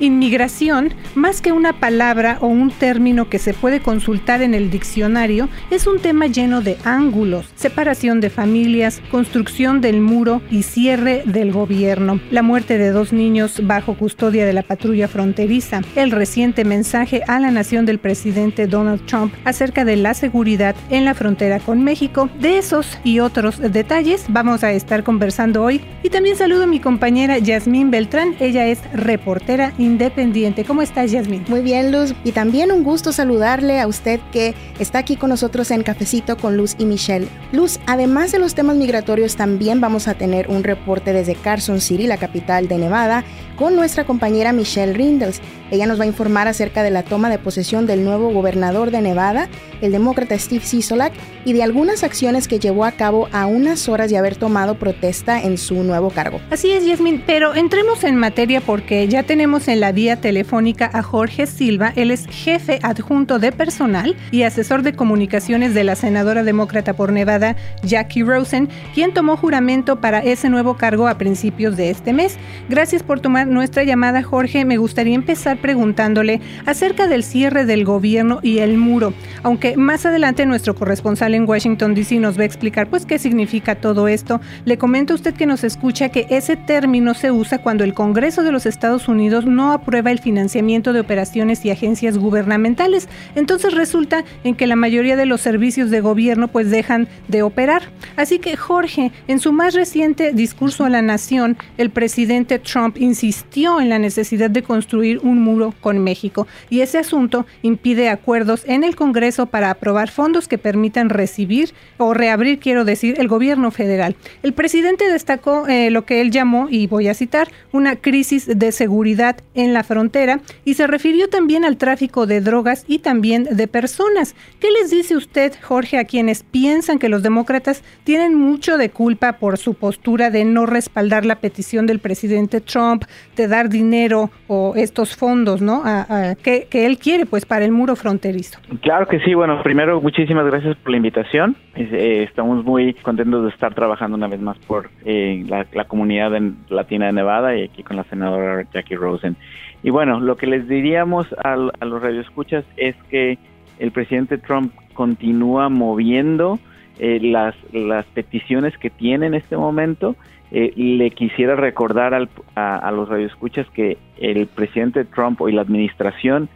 Inmigración, más que una palabra o un término que se puede consultar en el diccionario, es un tema lleno de ángulos, separación de familias, construcción del muro y cierre del gobierno, la muerte de dos niños bajo custodia de la patrulla fronteriza, el reciente mensaje a la nación del presidente Donald Trump acerca de la seguridad en la frontera con México. De esos y otros detalles vamos a estar conversando hoy. Y también saludo a mi compañera Yasmín Beltrán, ella es reportera y independiente. ¿Cómo estás, Yasmin? Muy bien, Luz. Y también un gusto saludarle a usted que está aquí con nosotros en Cafecito con Luz y Michelle. Luz, además de los temas migratorios, también vamos a tener un reporte desde Carson City, la capital de Nevada, con nuestra compañera Michelle Rindels. Ella nos va a informar acerca de la toma de posesión del nuevo gobernador de Nevada, el demócrata Steve Sisolak, y de algunas acciones que llevó a cabo a unas horas de haber tomado protesta en su nuevo cargo. Así es, Yasmin, pero entremos en materia porque ya tenemos en la vía telefónica a Jorge Silva. Él es jefe adjunto de personal y asesor de comunicaciones de la senadora demócrata por Nevada, Jackie Rosen, quien tomó juramento para ese nuevo cargo a principios de este mes. Gracias por tomar nuestra llamada, Jorge. Me gustaría empezar preguntándole acerca del cierre del gobierno y el muro, aunque más adelante nuestro corresponsal en Washington, D.C. nos va a explicar pues qué significa todo esto. Le comento a usted que nos escucha que ese término se usa cuando el Congreso de los Estados Unidos no aprueba el financiamiento de operaciones y agencias gubernamentales. Entonces resulta en que la mayoría de los servicios de gobierno pues dejan de operar. Así que Jorge, en su más reciente discurso a la nación, el presidente Trump insistió en la necesidad de construir un muro con México y ese asunto impide acuerdos en el Congreso para aprobar fondos que permitan recibir o reabrir, quiero decir, el gobierno federal. El presidente destacó eh, lo que él llamó, y voy a citar, una crisis de seguridad en la frontera y se refirió también al tráfico de drogas y también de personas. ¿Qué les dice usted, Jorge, a quienes piensan que los demócratas tienen mucho de culpa por su postura de no respaldar la petición del presidente Trump de dar dinero o estos fondos, ¿no? A, que, él quiere, pues, para el muro fronterizo. Claro que sí. Bueno, primero, muchísimas gracias por la invitación. Eh, estamos muy contentos de estar trabajando una vez más por eh, la, la, comunidad latina de Nevada y aquí con la senadora Jackie Rosen. Y bueno, lo que les diríamos a, los radioescuchas es que el presidente Trump continúa moviendo eh, las, las peticiones que tiene en este momento. Eh, le quisiera recordar al, a, los radioescuchas que el presidente Trump y la administración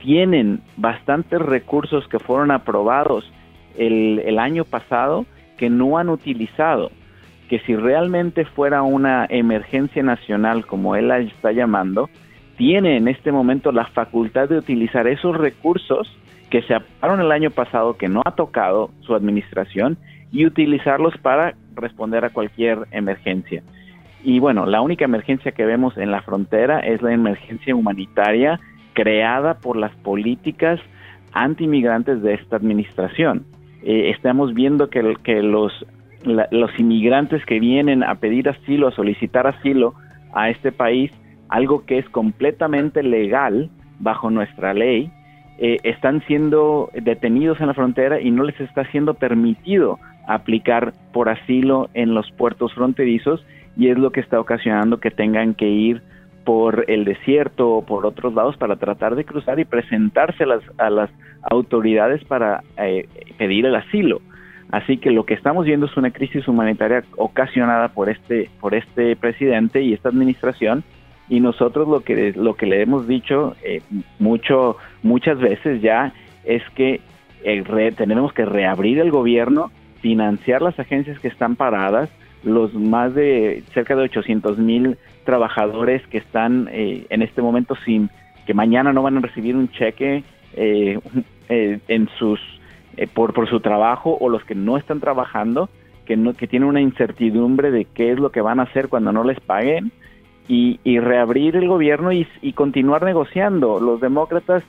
tienen bastantes recursos que fueron aprobados el, el año pasado que no han utilizado. Que si realmente fuera una emergencia nacional, como él la está llamando, tiene en este momento la facultad de utilizar esos recursos que se aprobaron el año pasado, que no ha tocado su administración, y utilizarlos para responder a cualquier emergencia. Y bueno, la única emergencia que vemos en la frontera es la emergencia humanitaria creada por las políticas anti-inmigrantes de esta administración. Eh, estamos viendo que, que los, los inmigrantes que vienen a pedir asilo, a solicitar asilo a este país, algo que es completamente legal bajo nuestra ley, eh, están siendo detenidos en la frontera y no les está siendo permitido aplicar por asilo en los puertos fronterizos y es lo que está ocasionando que tengan que ir por el desierto o por otros lados para tratar de cruzar y presentarse a las, a las autoridades para eh, pedir el asilo. Así que lo que estamos viendo es una crisis humanitaria ocasionada por este, por este presidente y esta administración y nosotros lo que lo que le hemos dicho eh, mucho muchas veces ya es que eh, tenemos que reabrir el gobierno, financiar las agencias que están paradas, los más de cerca de 800 mil trabajadores que están eh, en este momento sin que mañana no van a recibir un cheque en sus por por su trabajo o los que no están trabajando que no que tienen una incertidumbre de qué es lo que van a hacer cuando no les paguen y, reabrir el gobierno y, continuar negociando. Los demócratas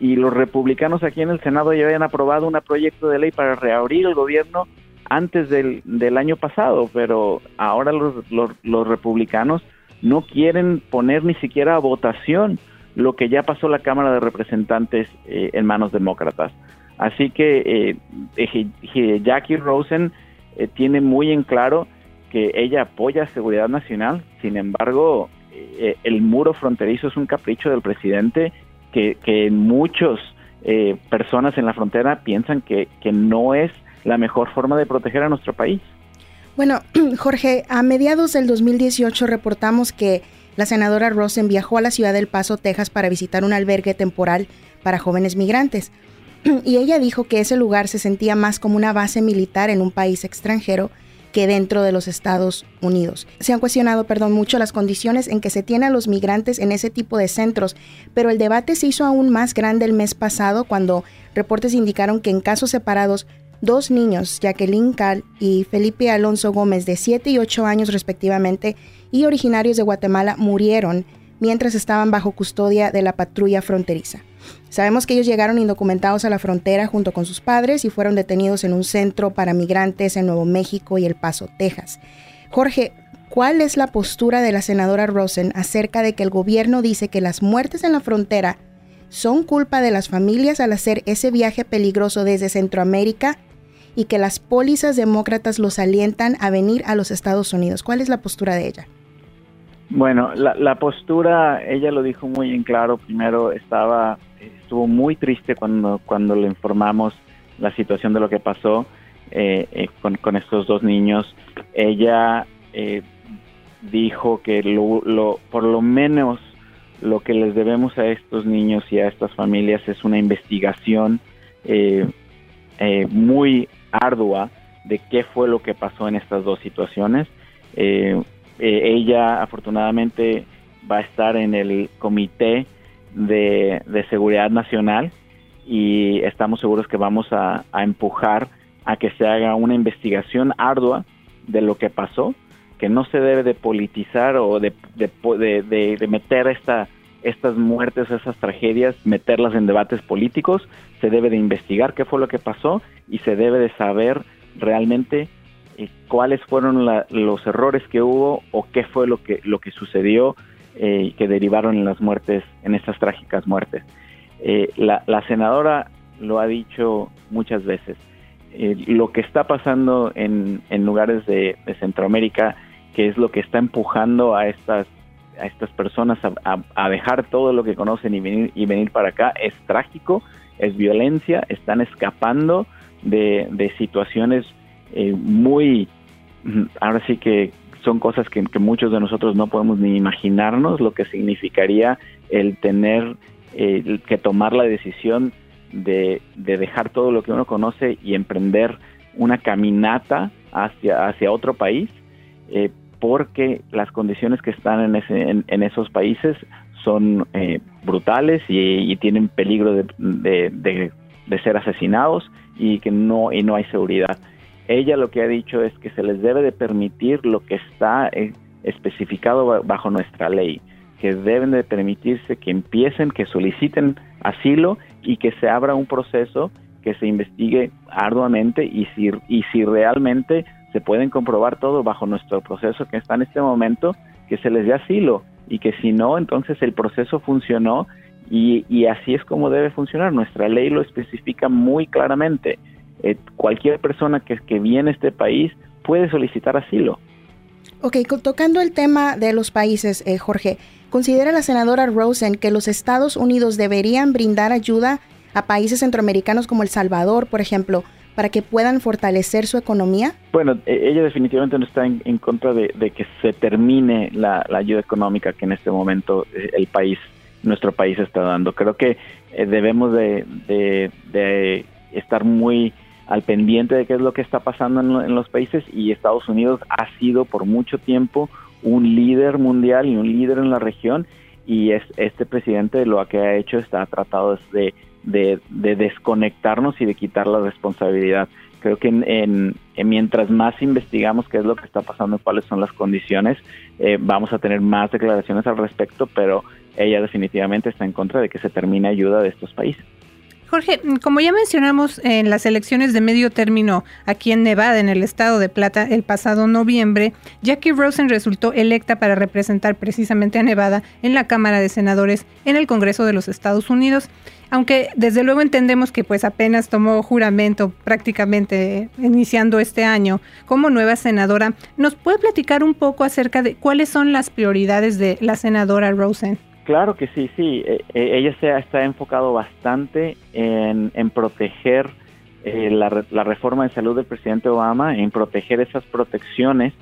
y los republicanos aquí en el Senado ya habían aprobado un proyecto de ley para reabrir el gobierno antes del, año pasado, pero ahora los, los, republicanos no quieren poner ni siquiera a votación lo que ya pasó la Cámara de Representantes eh, en manos demócratas. Así que eh, Jackie Rosen eh, tiene muy en claro que ella apoya seguridad nacional, sin embargo, el muro fronterizo es un capricho del presidente que, que muchos personas en la frontera piensan que, que no es la mejor forma de proteger a nuestro país. Bueno, Jorge, a mediados del 2018 reportamos que la senadora Rosen viajó a la ciudad del Paso, Texas, para visitar un albergue temporal para jóvenes migrantes. Y ella dijo que ese lugar se sentía más como una base militar en un país extranjero que dentro de los Estados Unidos. Se han cuestionado, perdón, mucho las condiciones en que se tienen a los migrantes en ese tipo de centros, pero el debate se hizo aún más grande el mes pasado cuando reportes indicaron que en casos separados Dos niños, Jacqueline Cal y Felipe Alonso Gómez, de 7 y 8 años respectivamente, y originarios de Guatemala, murieron mientras estaban bajo custodia de la patrulla fronteriza. Sabemos que ellos llegaron indocumentados a la frontera junto con sus padres y fueron detenidos en un centro para migrantes en Nuevo México y El Paso, Texas. Jorge, ¿cuál es la postura de la senadora Rosen acerca de que el gobierno dice que las muertes en la frontera son culpa de las familias al hacer ese viaje peligroso desde Centroamérica y que las pólizas demócratas los alientan a venir a los Estados Unidos. ¿Cuál es la postura de ella? Bueno, la, postura, ella lo dijo muy en claro. Primero estaba, estuvo muy triste cuando, cuando le informamos la situación de lo que pasó eh, eh, con, estos dos niños. Ella eh, dijo que lo, por lo menos lo que les debemos a estos niños y a estas familias es una investigación muy ardua de qué fue lo que pasó en estas dos situaciones. Eh, eh, ella afortunadamente va a estar en el comité de, seguridad nacional y estamos seguros que vamos a, empujar a que se haga una investigación ardua de lo que pasó, que no se debe de politizar o de, de meter esta estas muertes, esas tragedias, meterlas en debates políticos, se debe de investigar qué fue lo que pasó y se debe de saber realmente eh, cuáles fueron los errores que hubo o qué fue lo que, lo que sucedió eh, que derivaron en las muertes, en estas trágicas muertes. Eh, la, senadora lo ha dicho muchas veces. lo que está pasando en, lugares de Centroamérica, que es lo que está empujando a estas a estas personas a, dejar todo lo que conocen y venir, y venir para acá es trágico, es violencia, están escapando de, situaciones eh, muy, ahora sí que son cosas que, muchos de nosotros no podemos ni imaginarnos lo que significaría el tener que tomar la decisión de, dejar todo lo que uno conoce y emprender una caminata hacia, hacia otro país. Eh, porque las condiciones que están en, ese, en, esos países son eh, brutales y, tienen peligro de, ser asesinados y que no, y no hay seguridad. Ella lo que ha dicho es que se les debe de permitir lo que está eh, especificado bajo nuestra ley, que deben de permitirse que empiecen, que soliciten asilo y que se abra un proceso que se investigue arduamente y si, y si realmente se pueden comprobar todo bajo nuestro proceso que está en este momento, que se les dé asilo y que si no, entonces el proceso funcionó y, así es como debe funcionar. Nuestra ley lo especifica muy claramente. Eh, cualquier persona que, que viene a este país puede solicitar asilo. Ok, tocando el tema de los países, eh, Jorge, ¿considera la senadora Rosen que los Estados Unidos deberían brindar ayuda a países centroamericanos como El Salvador, por ejemplo, para que puedan fortalecer su economía? Bueno, e, ella definitivamente no está en, contra de, que se termine la, ayuda económica que en este momento eh, el país, nuestro país está dando. Creo que eh, debemos de, estar muy al pendiente de qué es lo que está pasando en, los países y Estados Unidos ha sido por mucho tiempo un líder mundial y un líder en la región y es, este presidente lo que ha hecho está tratado de de, desconectarnos y de quitar la responsabilidad. Creo que en, mientras más investigamos qué es lo que está pasando, cuáles son las condiciones, eh, vamos a tener más declaraciones al respecto, pero ella definitivamente está en contra de que se termine ayuda de estos países. Jorge, como ya mencionamos en las elecciones de medio término aquí en Nevada, en el estado de Plata, el pasado noviembre, Jackie Rosen resultó electa para representar precisamente a Nevada en la Cámara de Senadores en el Congreso de los Estados Unidos. Aunque desde luego entendemos que pues apenas tomó juramento prácticamente iniciando este año como nueva senadora, ¿nos puede platicar un poco acerca de cuáles son las prioridades de la senadora Rosen? Claro que sí, sí. E, e, ella se ha, está enfocado bastante en, proteger eh, la, reforma de salud del presidente Obama, en proteger esas protecciones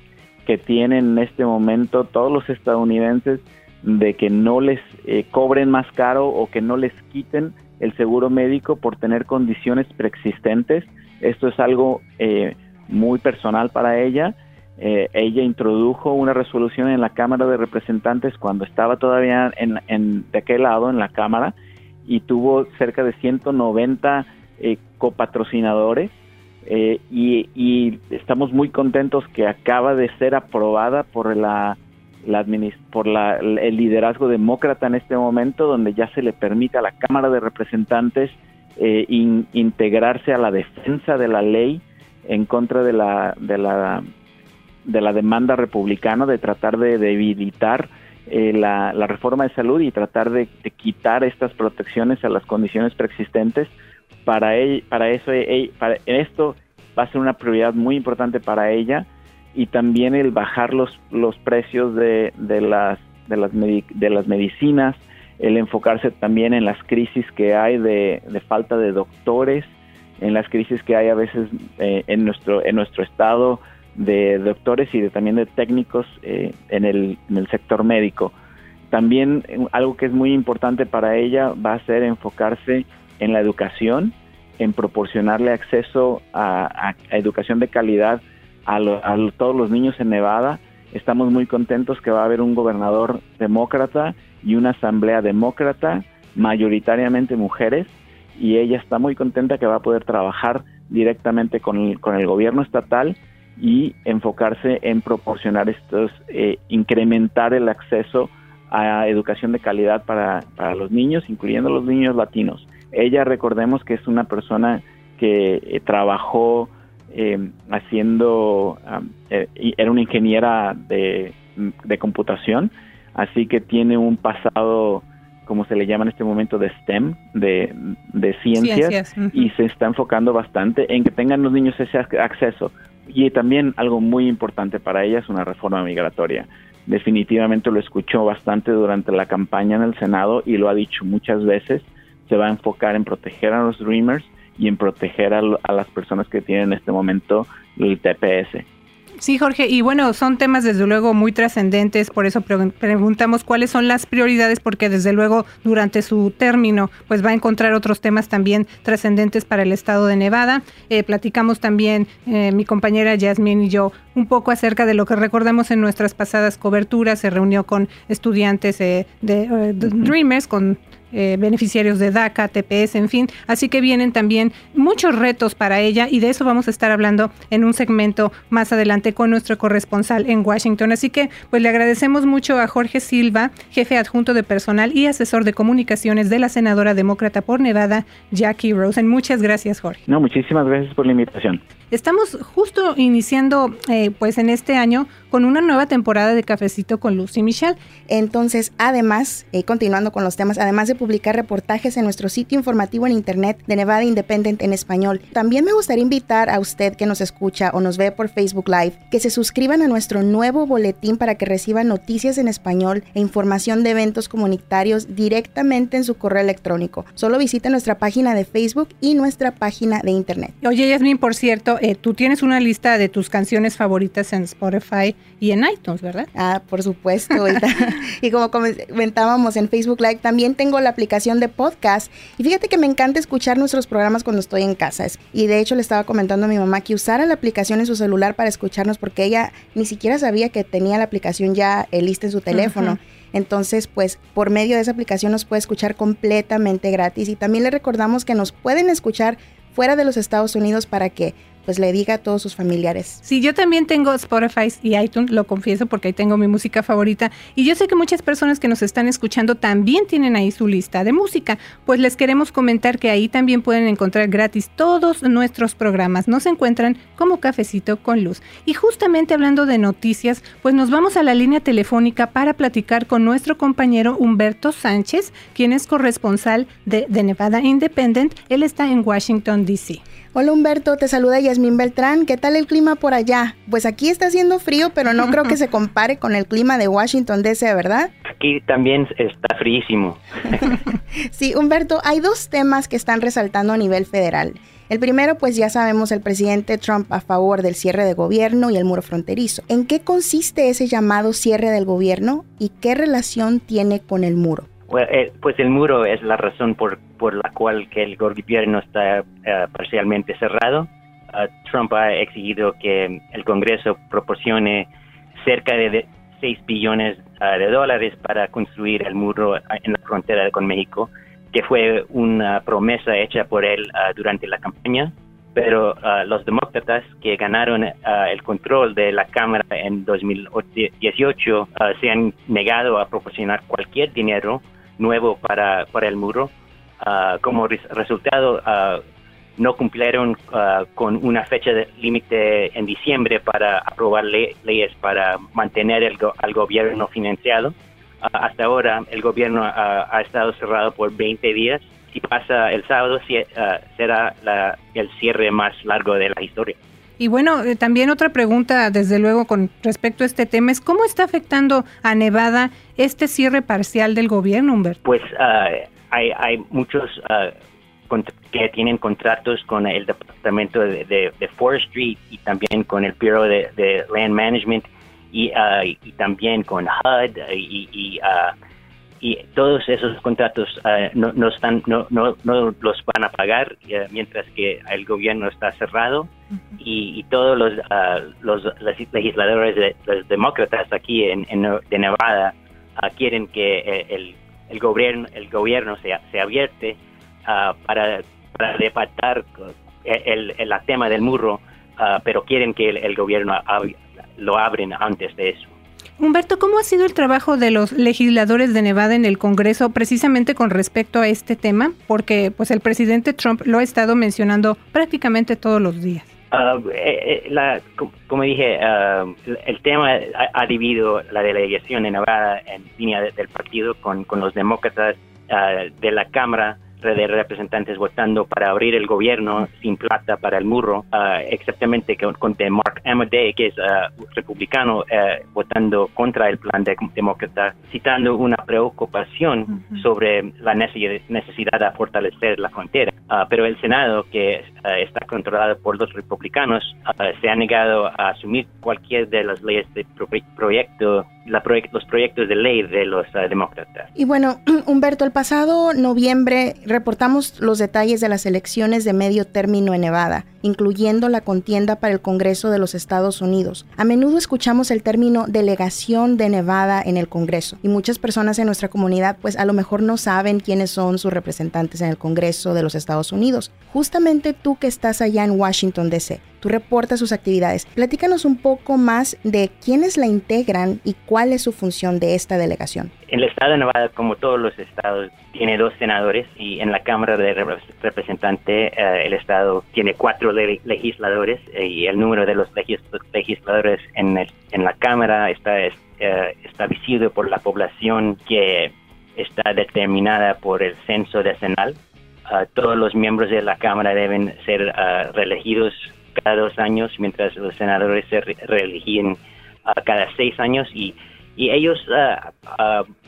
que tienen en este momento todos los estadounidenses de que no les eh, cobren más caro o que no les quiten el seguro médico por tener condiciones preexistentes. Esto es algo eh, muy personal para ella eh, ella introdujo una resolución en la Cámara de Representantes cuando estaba todavía en, de aquel lado, en la Cámara, y tuvo cerca de 190 eh, copatrocinadores. Eh, y, estamos muy contentos que acaba de ser aprobada por la, por el liderazgo demócrata en este momento, donde ya se le permite a la Cámara de Representantes integrarse a la defensa de la ley en contra de la, de la de la demanda republicana de tratar de debilitar eh, la, reforma de salud y tratar de, quitar estas protecciones a las condiciones preexistentes. Para, para eso, para esto va a ser una prioridad muy importante para ella y también el bajar los, los precios de, de, las, de, las, de las medicinas, el enfocarse también en las crisis que hay de, de falta de doctores, en las crisis que hay a veces eh, en, nuestro, en nuestro estado de doctores y de, también de técnicos eh, en, el, en el sector médico. También eh, algo que es muy importante para ella va a ser enfocarse en la educación, en proporcionarle acceso a, educación de calidad a, a, todos los niños en Nevada. Estamos muy contentos que va a haber un gobernador demócrata y una asamblea demócrata, mayoritariamente mujeres, y ella está muy contenta que va a poder trabajar directamente con el, con el gobierno estatal y enfocarse en proporcionar estos, eh, incrementar el acceso a educación de calidad para, para los niños, incluyendo los niños latinos. Ella, recordemos que es una persona que eh, trabajó em, haciendo, eh, era una ingeniera de, de, computación, así que tiene un pasado, como se le llama en este momento, de STEM, de, de ciencias, y se está enfocando bastante en que tengan los niños ese acceso y también algo muy importante para ella es una reforma migratoria. Definitivamente lo escuchó bastante durante la campaña en el Senado y lo ha dicho muchas veces. Se va a enfocar en proteger a los Dreamers y en proteger a, a las personas que tienen en este momento el TPS. Sí, Jorge, y bueno, son temas desde luego muy trascendentes, por eso preguntamos cuáles son las prioridades, porque desde luego durante su término pues va a encontrar otros temas también trascendentes para el estado de Nevada. Eh, platicamos también eh, mi compañera Jasmine y yo un poco acerca de lo que recordamos en nuestras pasadas coberturas, se reunió con estudiantes eh, de Dreamers, con eh, beneficiarios de DACA, TPS, en fin. Así que vienen también muchos retos para ella y de eso vamos a estar hablando en un segmento más adelante con nuestro corresponsal en Washington. Así que pues le agradecemos mucho a Jorge Silva, jefe adjunto de personal y asesor de comunicaciones de la senadora demócrata por Nevada, Jackie Rosen. Muchas gracias, Jorge. No, muchísimas gracias por la invitación. Estamos justo iniciando, eh, pues en este año, con una nueva temporada de Cafecito con Lucy Michelle. Entonces, además, eh, continuando con los temas, además de publicar reportajes en nuestro sitio informativo en Internet de Nevada Independent en español, también me gustaría invitar a usted que nos escucha o nos ve por Facebook Live que se suscriban a nuestro nuevo boletín para que reciban noticias en español e información de eventos comunitarios directamente en su correo electrónico. Solo visite nuestra página de Facebook y nuestra página de Internet. Oye, Yasmin, por cierto, eh, tú tienes una lista de tus canciones favoritas en Spotify y en iTunes, ¿verdad? Ah, por supuesto. y como comentábamos en Facebook Live, también tengo la aplicación de podcast. Y fíjate que me encanta escuchar nuestros programas cuando estoy en casa. Y de hecho le estaba comentando a mi mamá que usara la aplicación en su celular para escucharnos porque ella ni siquiera sabía que tenía la aplicación ya eh, lista en su teléfono. Entonces, pues por medio de esa aplicación nos puede escuchar completamente gratis. Y también le recordamos que nos pueden escuchar fuera de los Estados Unidos para que pues le diga a todos sus familiares. Sí, yo también tengo Spotify y iTunes, lo confieso porque ahí tengo mi música favorita y yo sé que muchas personas que nos están escuchando también tienen ahí su lista de música, pues les queremos comentar que ahí también pueden encontrar gratis todos nuestros programas. Nos encuentran como Cafecito con Luz. Y justamente hablando de noticias, pues nos vamos a la línea telefónica para platicar con nuestro compañero Humberto Sánchez, quien es corresponsal de, de Nevada Independent. Él está en Washington, D.C. Hola Humberto, te saluda Yasmín Beltrán. ¿Qué tal el clima por allá? Pues aquí está haciendo frío, pero no creo que se compare con el clima de Washington DC, ¿verdad? Aquí también está fríísimo. sí, Humberto, hay dos temas que están resaltando a nivel federal. El primero, pues ya sabemos, el presidente Trump a favor del cierre de gobierno y el muro fronterizo. ¿En qué consiste ese llamado cierre del gobierno y qué relación tiene con el muro? Eh, pues el muro es la razón por, por la cual que el gobierno está eh, parcialmente cerrado. Ah, Trump ha exigido que el Congreso proporcione cerca de 6 billones ah, de dólares para construir el muro ah, en la frontera con México, que fue una promesa hecha por él durante la campaña. Pero los demócratas que ganaron el control de la Cámara en 2018 se han negado a proporcionar cualquier dinero nuevo para, para el muro. Ah, como resultado, uh, no cumplieron ah, con una fecha límite en diciembre para aprobar leyes para mantener el al gobierno financiado. hasta ahora, el gobierno ha estado cerrado por 20 días. Si pasa el sábado, será la, el cierre más largo de la historia. Y bueno, eh, también otra pregunta, desde luego, con respecto a este tema, es cómo está afectando a Nevada este cierre parcial del gobierno, Humberto. Pues ah, hay, hay muchos ah, que tienen contratos con el Departamento de, Forestry y también con el Bureau de, Land Management y, ah, y, también con HUD y, y y todos esos contratos uh, no, no, están no, no, no, los van a pagar uh, mientras que el gobierno está cerrado uh -huh. y, y, todos los, los legisladores de, los demócratas aquí en, en de Nevada quieren que eh, el, el gobierno el gobierno se, se abierte para, para debatar el, el, el, tema del muro pero quieren que el, el gobierno ab lo abren antes de eso Humberto, ¿cómo ha sido el trabajo de los legisladores de Nevada en el Congreso precisamente con respecto a este tema? Porque pues el presidente Trump lo ha estado mencionando prácticamente todos los días. Uh, eh, la, como dije, uh, el tema ha, ha, dividido la delegación de Nevada en línea de, del partido con, con los demócratas uh, de la Cámara de representantes votando para abrir el gobierno sin plata para el muro, uh, exactamente con, con de Mark Amadei, que es uh, republicano, uh, votando contra el plan de, demócrata, citando una preocupación -huh. sobre la necesidad de fortalecer la frontera. pero el Senado, que está controlado por los republicanos, se ha negado a asumir cualquier de las leyes de pro proyecto los proyectos de ley de los uh, demócratas. Y bueno, Humberto, el pasado noviembre reportamos los detalles de las elecciones de medio término en Nevada, incluyendo la contienda para el Congreso de los Estados Unidos. A menudo escuchamos el término delegación de Nevada en el Congreso y muchas personas en nuestra comunidad pues a lo mejor no saben quiénes son sus representantes en el Congreso de los Estados Unidos. Justamente tú que estás allá en Washington, D.C., tú reportas sus actividades. Platícanos un poco más de quiénes la integran y cuál es su función de esta delegación. El estado de Nevada, como todos los estados, tiene dos senadores y en la Cámara de Representantes eh, el estado tiene cuatro le legisladores eh, y el número de los legis legisladores en, el, en la Cámara está eh, establecido por la población que está determinada por el censo decenal. Uh, todos los miembros de la Cámara deben ser uh, reelegidos cada dos años, mientras los senadores se re reeligen uh, cada seis años y, y ellos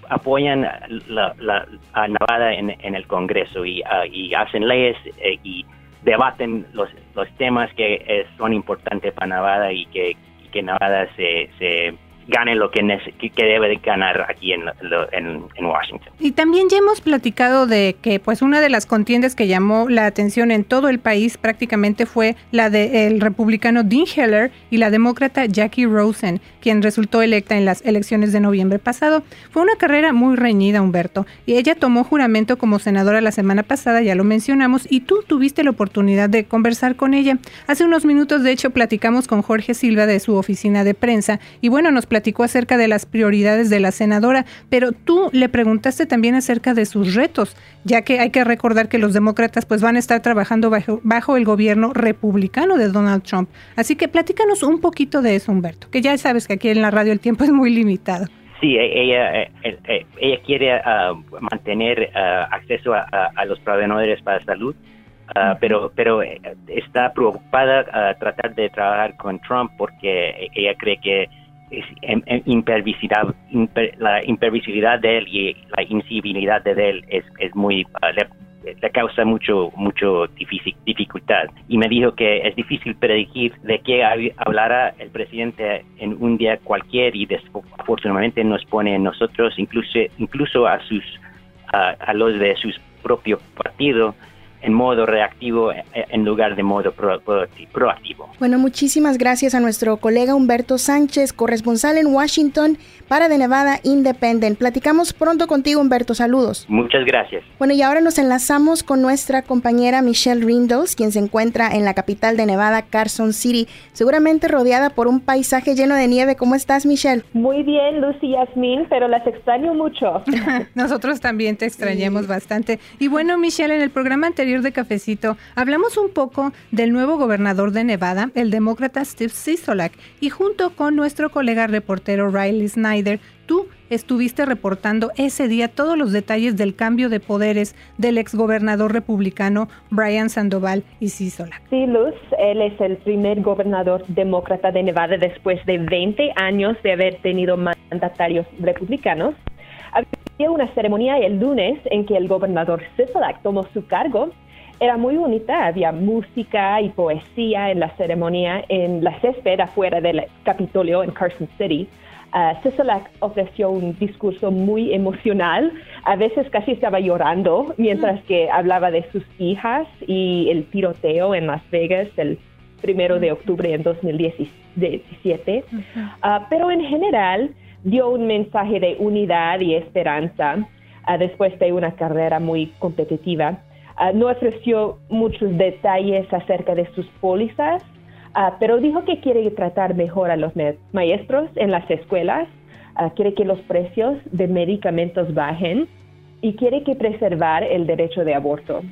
apoyan la, la, a Nevada en, en, el Congreso y, y hacen leyes eh, y debaten los, los temas que eh, son importantes para Nevada y que, que Nevada se, se gane lo que, debe de ganar aquí en, en, Washington. Y también ya hemos platicado de que pues una de las contiendas que llamó la atención en todo el país prácticamente fue la del republicano Dean Heller y la demócrata Jackie Rosen, quien resultó electa en las elecciones de noviembre pasado. Fue una carrera muy reñida, Humberto, y ella tomó juramento como senadora la semana pasada, ya lo mencionamos, y tú tuviste la oportunidad de conversar con ella. Hace unos minutos, de hecho, platicamos con Jorge Silva de su oficina de prensa, y bueno, nos platicó acerca de las prioridades de la senadora, pero tú le preguntaste también acerca de sus retos, ya que hay que recordar que los demócratas pues van a estar trabajando bajo, bajo el gobierno republicano de Donald Trump. Así que platícanos un poquito de eso, Humberto, que ya sabes que aquí en la radio el tiempo es muy limitado. Sí, e-, ella, eh, eh, ella quiere ah, mantener ah, acceso a, los proveedores para salud, ah, pero, pero eh, está preocupada a tratar de trabajar con Trump porque ella cree que es, em, em, la impervisibilidad de él y la incivilidad de él es, es muy le causa mucho mucho dificultad. Y me dijo que es difícil predecir de qué hablará el presidente en un día cualquier y afortunadamente nos pone a nosotros incluso incluso a sus a los de su propio partido en modo reactivo eh, en lugar de modo proactivo. Bueno, muchísimas gracias a nuestro colega Humberto Sánchez, corresponsal en Washington para The Nevada Independent. Platicamos pronto contigo, Humberto. Saludos. Muchas gracias. Bueno, y ahora nos enlazamos con nuestra compañera Michelle Rindos, quien se encuentra en la capital de Nevada, Carson City, seguramente rodeada por un paisaje lleno de nieve. ¿Cómo estás, Michelle? Muy bien, Lucy y Yasmin, pero las extraño mucho. Nosotros también te extrañamos bastante. Y bueno, Michelle, en el programa anterior de Cafecito, hablamos un poco del nuevo gobernador de Nevada, el demócrata Steve Sisolak, y junto con nuestro colega reportero Riley Snyder, tú estuviste reportando ese día todos los detalles del cambio de poderes del exgobernador republicano Brian Sandoval y Sisolak. Sí, Luz, él es el primer gobernador demócrata de Nevada después de 20 años de haber tenido mandatarios republicanos. Una ceremonia el lunes en que el gobernador Sisolak tomó su cargo. Era muy bonita, había música y poesía en la ceremonia en la césped afuera del Capitolio en Carson City. Uh, ofreció un discurso muy emocional, a veces casi estaba llorando mientras que hablaba de sus hijas y el tiroteo en Las Vegas el primero de octubre en 2017. Ah, pero en general, dio un mensaje de unidad y esperanza ah, después de una carrera muy competitiva. Ah, no ofreció muchos detalles acerca de sus pólizas, ah, pero dijo que quiere tratar mejor a los maestros en las escuelas, quiere que los precios de medicamentos bajen y quiere que preservar el derecho de aborto.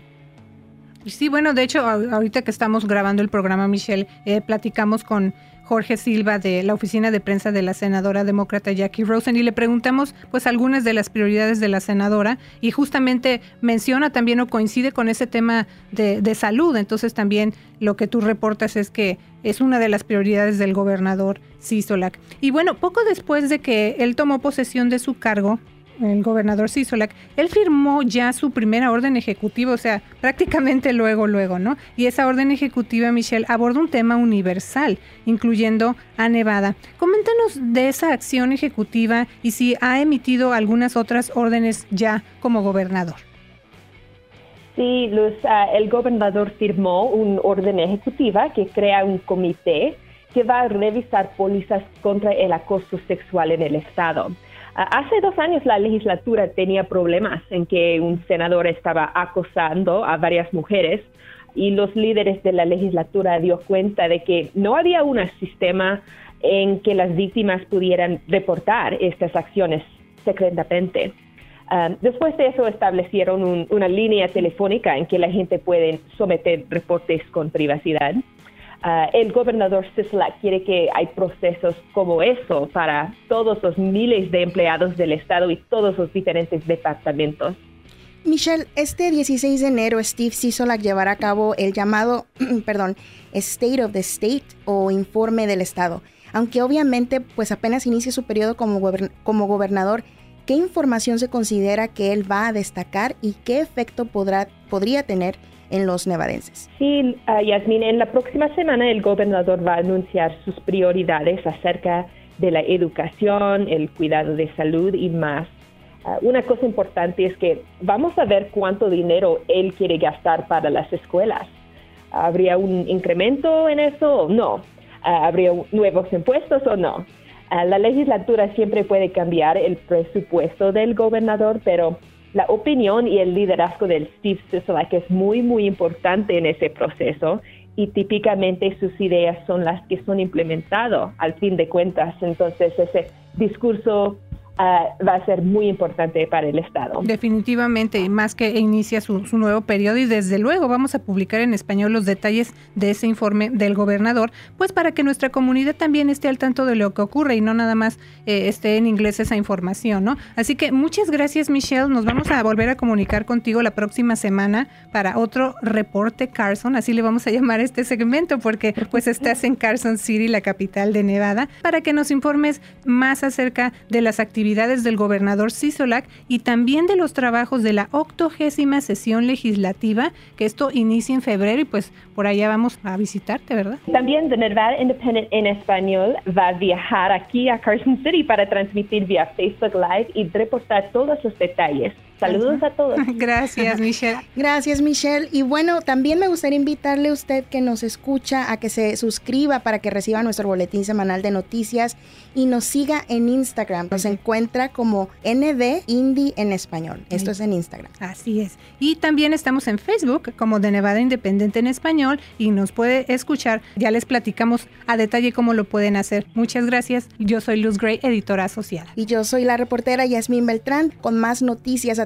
Sí, bueno, de hecho, ahorita que estamos grabando el programa, Michelle, eh, platicamos con Jorge Silva de la oficina de prensa de la senadora demócrata Jackie Rosen y le preguntamos pues algunas de las prioridades de la senadora y justamente menciona también o coincide con ese tema de, salud. Entonces también lo que tú reportas es que es una de las prioridades del gobernador Sisolak. Y bueno, poco después de que él tomó posesión de su cargo, el gobernador Sisolak, él firmó ya su primera orden ejecutiva, o sea, prácticamente luego, luego, ¿no? Y esa orden ejecutiva, Michelle, aborda un tema universal, incluyendo a Nevada. Coméntanos de esa acción ejecutiva y si ha emitido algunas otras órdenes ya como gobernador. Sí, Luz, ah, el gobernador firmó una orden ejecutiva que crea un comité que va a revisar pólizas contra el acoso sexual en el Estado. Hace dos años la legislatura tenía problemas en que un senador estaba acosando a varias mujeres y los líderes de la legislatura dio cuenta de que no había un sistema en que las víctimas pudieran reportar estas acciones secretamente. Después de eso establecieron una línea telefónica en que la gente puede someter reportes con privacidad. Ah, el gobernador Sisolak quiere que hay procesos como eso para todos los miles de empleados del Estado y todos los diferentes departamentos. Michelle, este 16 de enero Steve Sisolak llevará a cabo el llamado, perdón, State of the State o Informe del Estado. Aunque obviamente pues apenas inicia su periodo como, como gobernador, ¿qué información se considera que él va a destacar y qué efecto podrá, podría tener en los nevadenses. Sí, uh, Yasmin, en la próxima semana el gobernador va a anunciar sus prioridades acerca de la educación, el cuidado de salud y más. Ah, una cosa importante es que vamos a ver cuánto dinero él quiere gastar para las escuelas. ¿Habría un incremento en eso o no? Ah, ¿Habría nuevos impuestos o no? Ah, la legislatura siempre puede cambiar el presupuesto del gobernador, pero la opinión y el liderazgo del Steve Sisolak es muy, muy importante en ese proceso y típicamente sus ideas son las que son implementadas al fin de cuentas. Entonces ese discurso Ah, va a ser muy importante para el Estado. Definitivamente, más que inicia su, nuevo periodo y desde luego vamos a publicar en español los detalles de ese informe del gobernador, pues para que nuestra comunidad también esté al tanto de lo que ocurre y no nada más eh, esté en inglés esa información, ¿no? Así que muchas gracias Michelle, nos vamos a volver a comunicar contigo la próxima semana para otro reporte Carson, así le vamos a llamar este segmento porque pues estás en Carson City, la capital de Nevada, para que nos informes más acerca de las actividades del gobernador Sisolak y también de los trabajos de la octogésima sesión legislativa, que esto inicia en febrero y pues por allá vamos a visitarte, ¿verdad? También The Nevada Independent en español va a viajar aquí a Carson City para transmitir vía Facebook Live y reportar todos los detalles. Saludos a todos. Gracias, Michelle. Gracias, Michelle. Y bueno, también me gustaría invitarle a usted que nos escucha a que se suscriba para que reciba nuestro boletín semanal de noticias y nos siga en Instagram. Nos encuentra como ND Indie en español. Esto es en Instagram. Así es. Y también estamos en Facebook como de Nevada Independiente en español y nos puede escuchar. Ya les platicamos a detalle cómo lo pueden hacer. Muchas gracias. Yo soy Luz Gray, editora asociada. Y yo soy la reportera Yasmín Beltrán con más noticias a